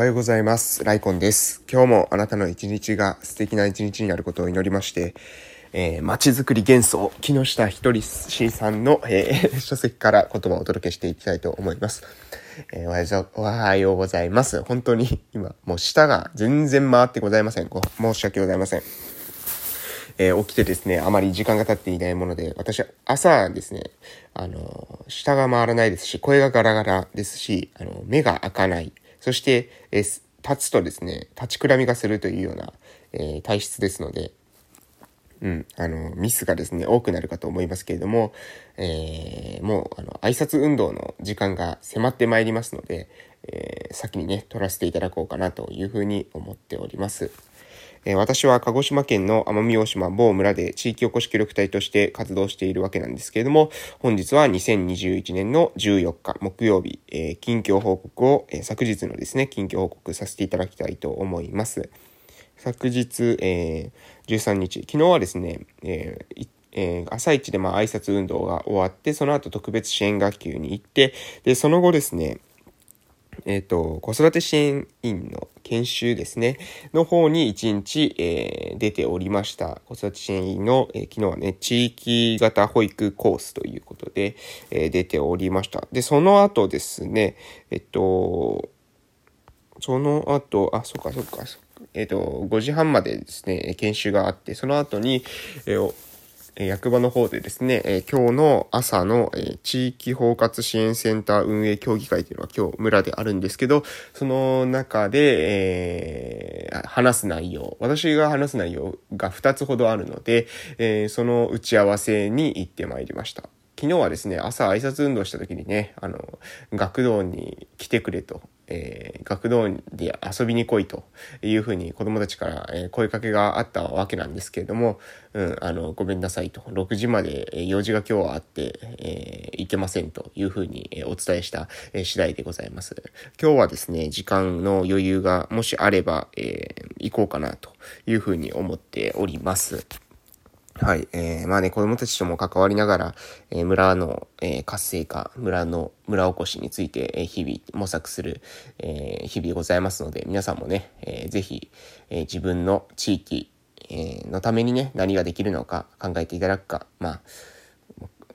おはようございます。ライコンです。今日もあなたの一日が素敵な一日になることを祈りまして、えー、街づくり幻想、木下ひとりしさんの、えー、書籍から言葉をお届けしていきたいと思います。えー、おはようございます。本当に今、もう舌が全然回ってございません。ご申し訳ございません。えー、起きてですね、あまり時間が経っていないもので、私は、朝ですね、あの、舌が回らないですし、声がガラガラですし、あの、目が開かない。そして、え、立つとですね、立ちくらみがするというような、え、体質ですので、うん、あの、ミスがですね、多くなるかと思いますけれども、えー、もう、あの、挨拶運動の時間が迫ってまいりますので、えー、先にね、取らせていただこうかなというふうに思っております。私は鹿児島県の奄美大島某村で地域おこし協力隊として活動しているわけなんですけれども、本日は2021年の14日木曜日、近況報告を、昨日のですね、近況報告させていただきたいと思います。昨日、えー、13日、昨日はですね、えーえー、朝一でまあ挨拶運動が終わって、その後特別支援学級に行って、で、その後ですね、えっ、ー、と、子育て支援員の研修ですね、の方に1日、えー、出ておりました。子育て支援員の、えー、昨日はね、地域型保育コースということで、えー、出ておりました。で、その後ですね、えっと、その後、あ、そっかそっか、そっかえっ、と、5時半までですね、研修があって、その後に、えー、役場の方でですね、え今日の朝の、え地域包括支援センター運営協議会というのが今日村であるんですけど、その中で、えー、話す内容、私が話す内容が2つほどあるので、えー、その打ち合わせに行ってまいりました。昨日はですね、朝挨拶運動した時にね、あの、学童に来てくれとえー、学童で遊びに来いというふうに子供たちから、え声かけがあったわけなんですけれども、うん、あの、ごめんなさいと、6時まで用事が今日はあって、えー、行けませんというふうにお伝えした、次第でございます。今日はですね、時間の余裕がもしあれば、えー、行こうかなというふうに思っております。はい。えー、まあね、子供たちとも関わりながら、えー、村の、えー、活性化、村の、村おこしについて、えー、日々模索する、えー、日々ございますので、皆さんもね、えー、ぜひ、えー、自分の地域、えー、のためにね、何ができるのか考えていただくか、まあ、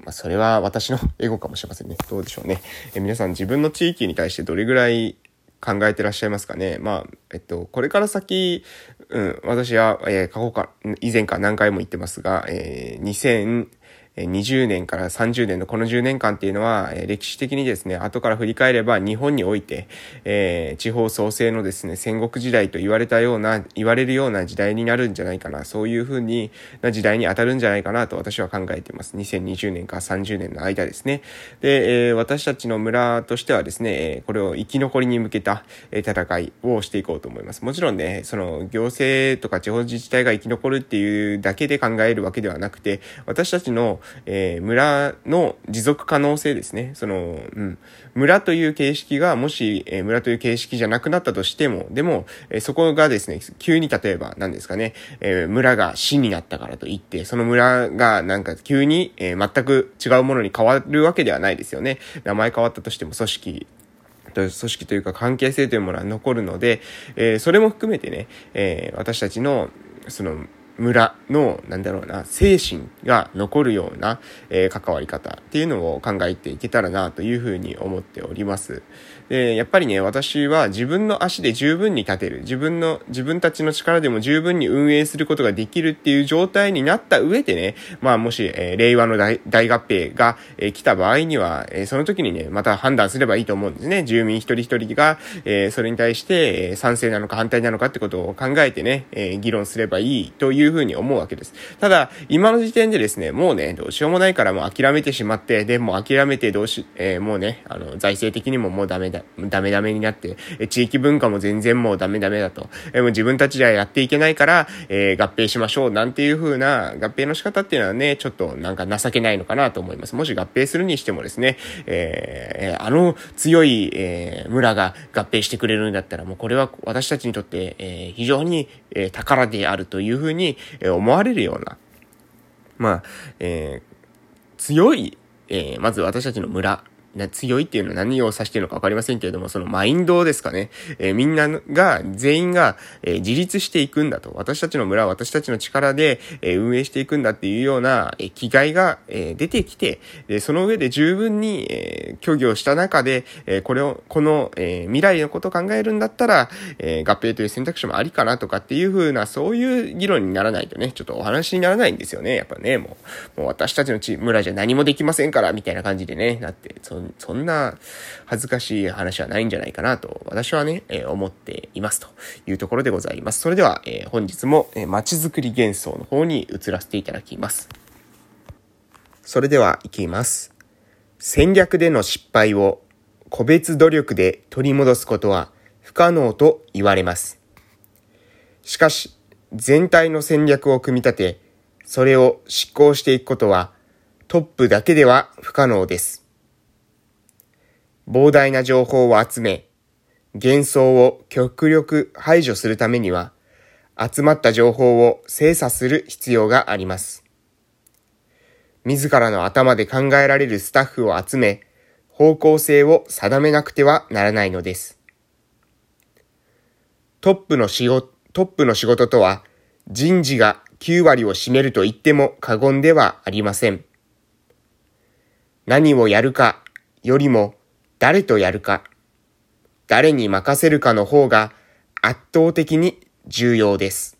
まあ、それは私の エゴかもしれませんね。どうでしょうね。えー、皆さん自分の地域に対してどれぐらい考えてらっしゃいますかね。まあ、えっと、これから先、うん、私は、えー、過去か、以前から何回も言ってますが、えー、2000、20年から30年のこの10年間っていうのは、歴史的にですね、後から振り返れば日本において、えー、地方創生のですね、戦国時代と言われたような、言われるような時代になるんじゃないかな、そういうふうにな時代に当たるんじゃないかなと私は考えています。2020年から30年の間ですね。で、えー、私たちの村としてはですね、これを生き残りに向けた戦いをしていこうと思います。もちろんね、その行政とか地方自治体が生き残るっていうだけで考えるわけではなくて、私たちのえー、村の持続可能性ですね。その、うん。村という形式が、もし、えー、村という形式じゃなくなったとしても、でも、えー、そこがですね、急に例えば、何ですかね、え、村が市になったからといって、その村がなんか急に、え、全く違うものに変わるわけではないですよね。名前変わったとしても組織組織というか関係性というものは残るので、えー、それも含めてね、えー、私たちの、その、村の、なんだろうな、精神が残るような、えー、関わり方っていうのを考えていけたらなというふうに思っております。で、やっぱりね、私は自分の足で十分に立てる。自分の、自分たちの力でも十分に運営することができるっていう状態になった上でね、まあもし、えー、令和の大合併が、えー、来た場合には、えー、その時にね、また判断すればいいと思うんですね。住民一人一人が、えー、それに対して、えー、賛成なのか反対なのかってことを考えてね、えー、議論すればいいといううふうに思うわけです。ただ、今の時点でですね、もうね、どうしようもないからもう諦めてしまって、で、もう諦めてどうし、えー、もうね、あの、財政的にももうダメだ、ダメダメになって、え地域文化も全然もうダメダメだと。えもう自分たちではやっていけないから、えー、合併しましょうなんていう風な合併の仕方っていうのはね、ちょっとなんか情けないのかなと思います。もし合併するにしてもですね、えー、あの強い、えー、村が合併してくれるんだったら、もうこれは私たちにとって、えー、非常に、えー、宝であるという風に、え、思われるような、まあ、えー、強い、えー、まず私たちの村な強いっていうのは何を指しているのかわかりませんけれども、そのマインドですかね。えー、みんなが、全員が、えー、自立していくんだと。私たちの村は、私たちの力で、えー、運営していくんだっていうような、え、気概が、え、出てきて、で、その上で十分に、えー、虚偽をした中で、え、これを、この、え、未来のことを考えるんだったら、え、合併という選択肢もありかなとかっていう風な、そういう議論にならないとね、ちょっとお話にならないんですよね。やっぱね、もう、もう私たちの地村じゃ何もできませんから、みたいな感じでね、なって、そ、そんな恥ずかしい話はないんじゃないかなと、私はね、えー、思っていますというところでございます。それでは、えー、本日も、えー、街づくり幻想の方に移らせていただきます。それでは、いきます。戦略での失敗を個別努力で取り戻すことは不可能と言われます。しかし、全体の戦略を組み立て、それを執行していくことはトップだけでは不可能です。膨大な情報を集め、幻想を極力排除するためには、集まった情報を精査する必要があります。自らの頭で考えられるスタッフを集め、方向性を定めなくてはならないのです。トップの仕事、トップの仕事とは、人事が9割を占めると言っても過言ではありません。何をやるかよりも誰とやるか、誰に任せるかの方が圧倒的に重要です。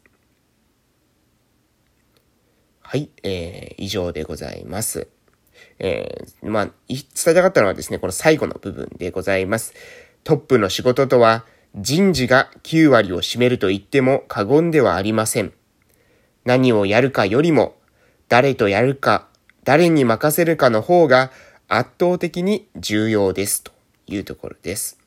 はい、えー、以上でございます。えー、まあ、伝えたかったのはですね、この最後の部分でございます。トップの仕事とは、人事が9割を占めると言っても過言ではありません。何をやるかよりも、誰とやるか、誰に任せるかの方が圧倒的に重要ですというところです。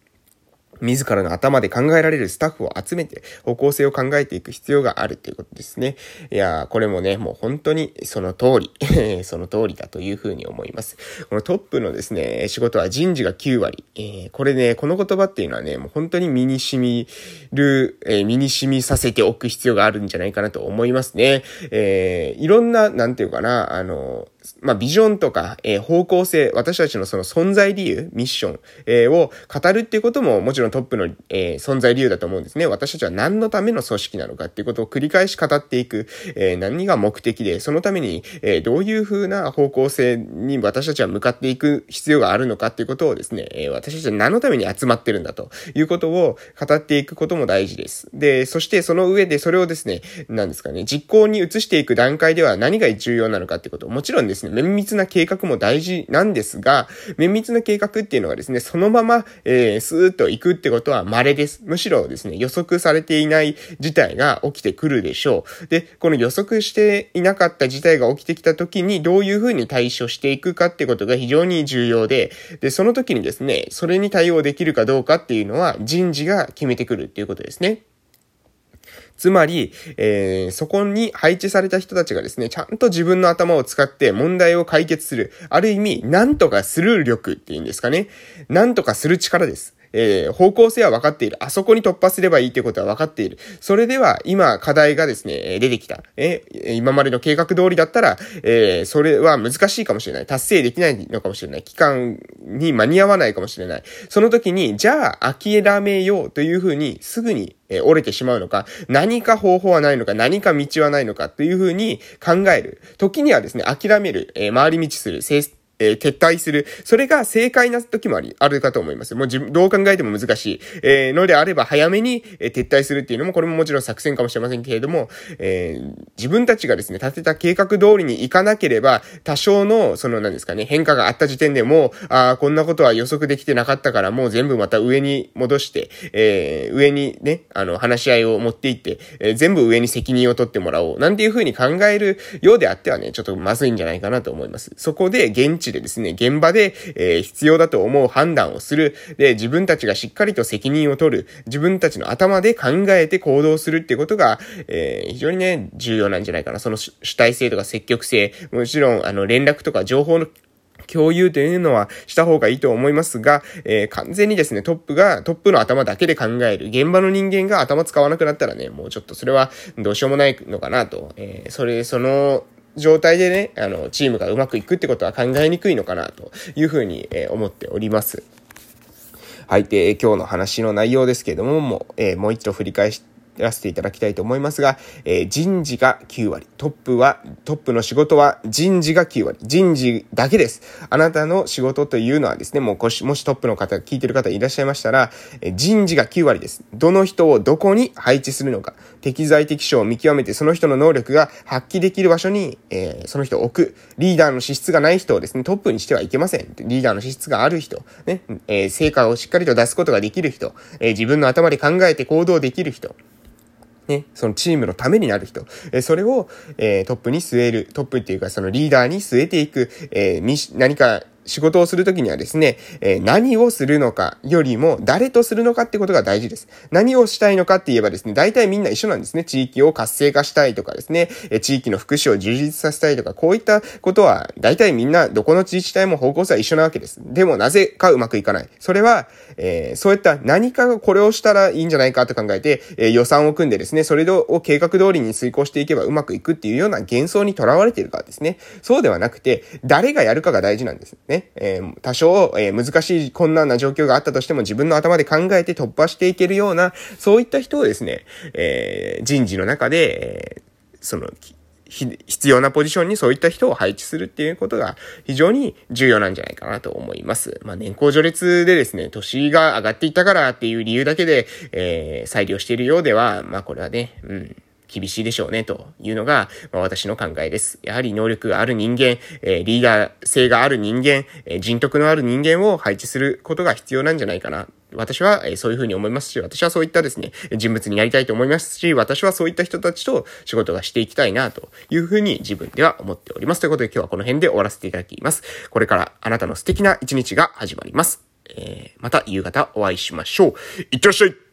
自らの頭で考えられるスタッフを集めて方向性を考えていく必要があるということですね。いやこれもね、もう本当にその通り その通りだというふうに思います。このトップのですね、仕事は人事が9割。えー、これね、この言葉っていうのはね、もう本当に身に染みる、えー、身に染みさせておく必要があるんじゃないかなと思いますね。えー、いろんな、なんていうかな、あの、まあ、ビジョンとか、えー、方向性、私たちのその存在理由、ミッション、えー、を語るっていうことももちろんトップの、えー、存在理由だと思うんですね。私たちは何のための組織なのかっていうことを繰り返し語っていく、え、何が目的で、そのために、え、どういう風な方向性に私たちは向かっていく必要があるのかっていうことをですね、え、私たちは何のために集まってるんだということを語っていくことも大事です。で、そしてその上でそれをですね、何ですかね、実行に移していく段階では何が重要なのかってこともちろんです、ですね、綿密な計画も大事なんですが、綿密な計画っていうのはですね、そのまま、えー、スーッと行くってことは稀です。むしろですね、予測されていない事態が起きてくるでしょう。で、この予測していなかった事態が起きてきた時にどういうふうに対処していくかってことが非常に重要で、で、その時にですね、それに対応できるかどうかっていうのは人事が決めてくるっていうことですね。つまり、えー、そこに配置された人たちがですね、ちゃんと自分の頭を使って問題を解決する。ある意味、なんとかする力っていうんですかね。なんとかする力です。えー、方向性は分かっている。あそこに突破すればいいということは分かっている。それでは、今、課題がですね、出てきた。えー、今までの計画通りだったら、えー、それは難しいかもしれない。達成できないのかもしれない。期間に間に合わないかもしれない。その時に、じゃあ、諦めようというふうに、すぐに、え折れてしまうのか、何何か方法はないのか、何か道はないのかというふうに考える。時にはですね、諦める、え回り道する、えー、撤退する。それが正解な時もあり、あるかと思います。もう自分、どう考えても難しい。えー、のであれば早めに、えー、撤退するっていうのも、これももちろん作戦かもしれませんけれども、えー、自分たちがですね、立てた計画通りに行かなければ、多少の、その何ですかね、変化があった時点でも、ああ、こんなことは予測できてなかったから、もう全部また上に戻して、えー、上にね、あの、話し合いを持っていって、えー、全部上に責任を取ってもらおう。なんていうふうに考えるようであってはね、ちょっとまずいんじゃないかなと思います。そこで、現地でですね、現場で、え、必要だと思う判断をする。で、自分たちがしっかりと責任を取る。自分たちの頭で考えて行動するってことが、え、非常にね、重要なんじゃないかな。その主体性とか積極性、もちろん、あの、連絡とか情報の共有というのはした方がいいと思いますが、えー、完全にですね、トップが、トップの頭だけで考える。現場の人間が頭使わなくなったらね、もうちょっとそれはどうしようもないのかなと。えー、それ、その、状態でね、あの、チームがうまくいくってことは考えにくいのかなというふうに、え思っております。はい。で、今日の話の内容ですけれども、もう、えー、もう一度振り返して、らせていただきたいと思いますが、えー、人事が9割。トップは、トップの仕事は人事が9割。人事だけです。あなたの仕事というのはですね、もうもしもしトップの方、聞いてる方いらっしゃいましたら、えー、人事が9割です。どの人をどこに配置するのか。適材適所を見極めて、その人の能力が発揮できる場所に、えー、その人を置く。リーダーの資質がない人をですね、トップにしてはいけません。リーダーの資質がある人、ね、えー、成果をしっかりと出すことができる人、えー、自分の頭で考えて行動できる人、ね、そのチームのためになる人、えそれを、えトップに据える、トップっていうかそのリーダーに据えていく、え何か仕事をするときにはですね、えー、何をするのかよりも誰とするのかってことが大事です。何をしたいのかって言えばですね、大体みんな一緒なんですね。地域を活性化したいとかですね、え地域の福祉を充実させたいとか、こういったことは大体みんなどこの自治体も方向性は一緒なわけです。でもなぜかうまくいかない。それは、えー、そういった何かがこれをしたらいいんじゃないかと考えて、えー、予算を組んでですね、それを計画通りに遂行していけばうまくいくっていうような幻想にとらわれているからですね。そうではなくて、誰がやるかが大事なんですね。えー、多少、えー、難しい困難な状況があったとしても自分の頭で考えて突破していけるような、そういった人をですね、えー、人事の中で、え、その、必要なポジションにそういった人を配置するっていうことが非常に重要なんじゃないかなと思います。まあ、年功序列でですね、年が上がっていったからっていう理由だけで、えー、裁量しているようでは、まあ、これはね、うん。厳しいでしょうね、というのが、まあ、私の考えです。やはり能力がある人間、えー、リーダー性がある人間、えー、人徳のある人間を配置することが必要なんじゃないかな。私は、えー、そういうふうに思いますし、私はそういったですね、人物になりたいと思いますし、私はそういった人たちと仕事がしていきたいな、というふうに自分では思っております。ということで今日はこの辺で終わらせていただきます。これからあなたの素敵な一日が始まります。えー、また夕方お会いしましょう。いってらっしゃい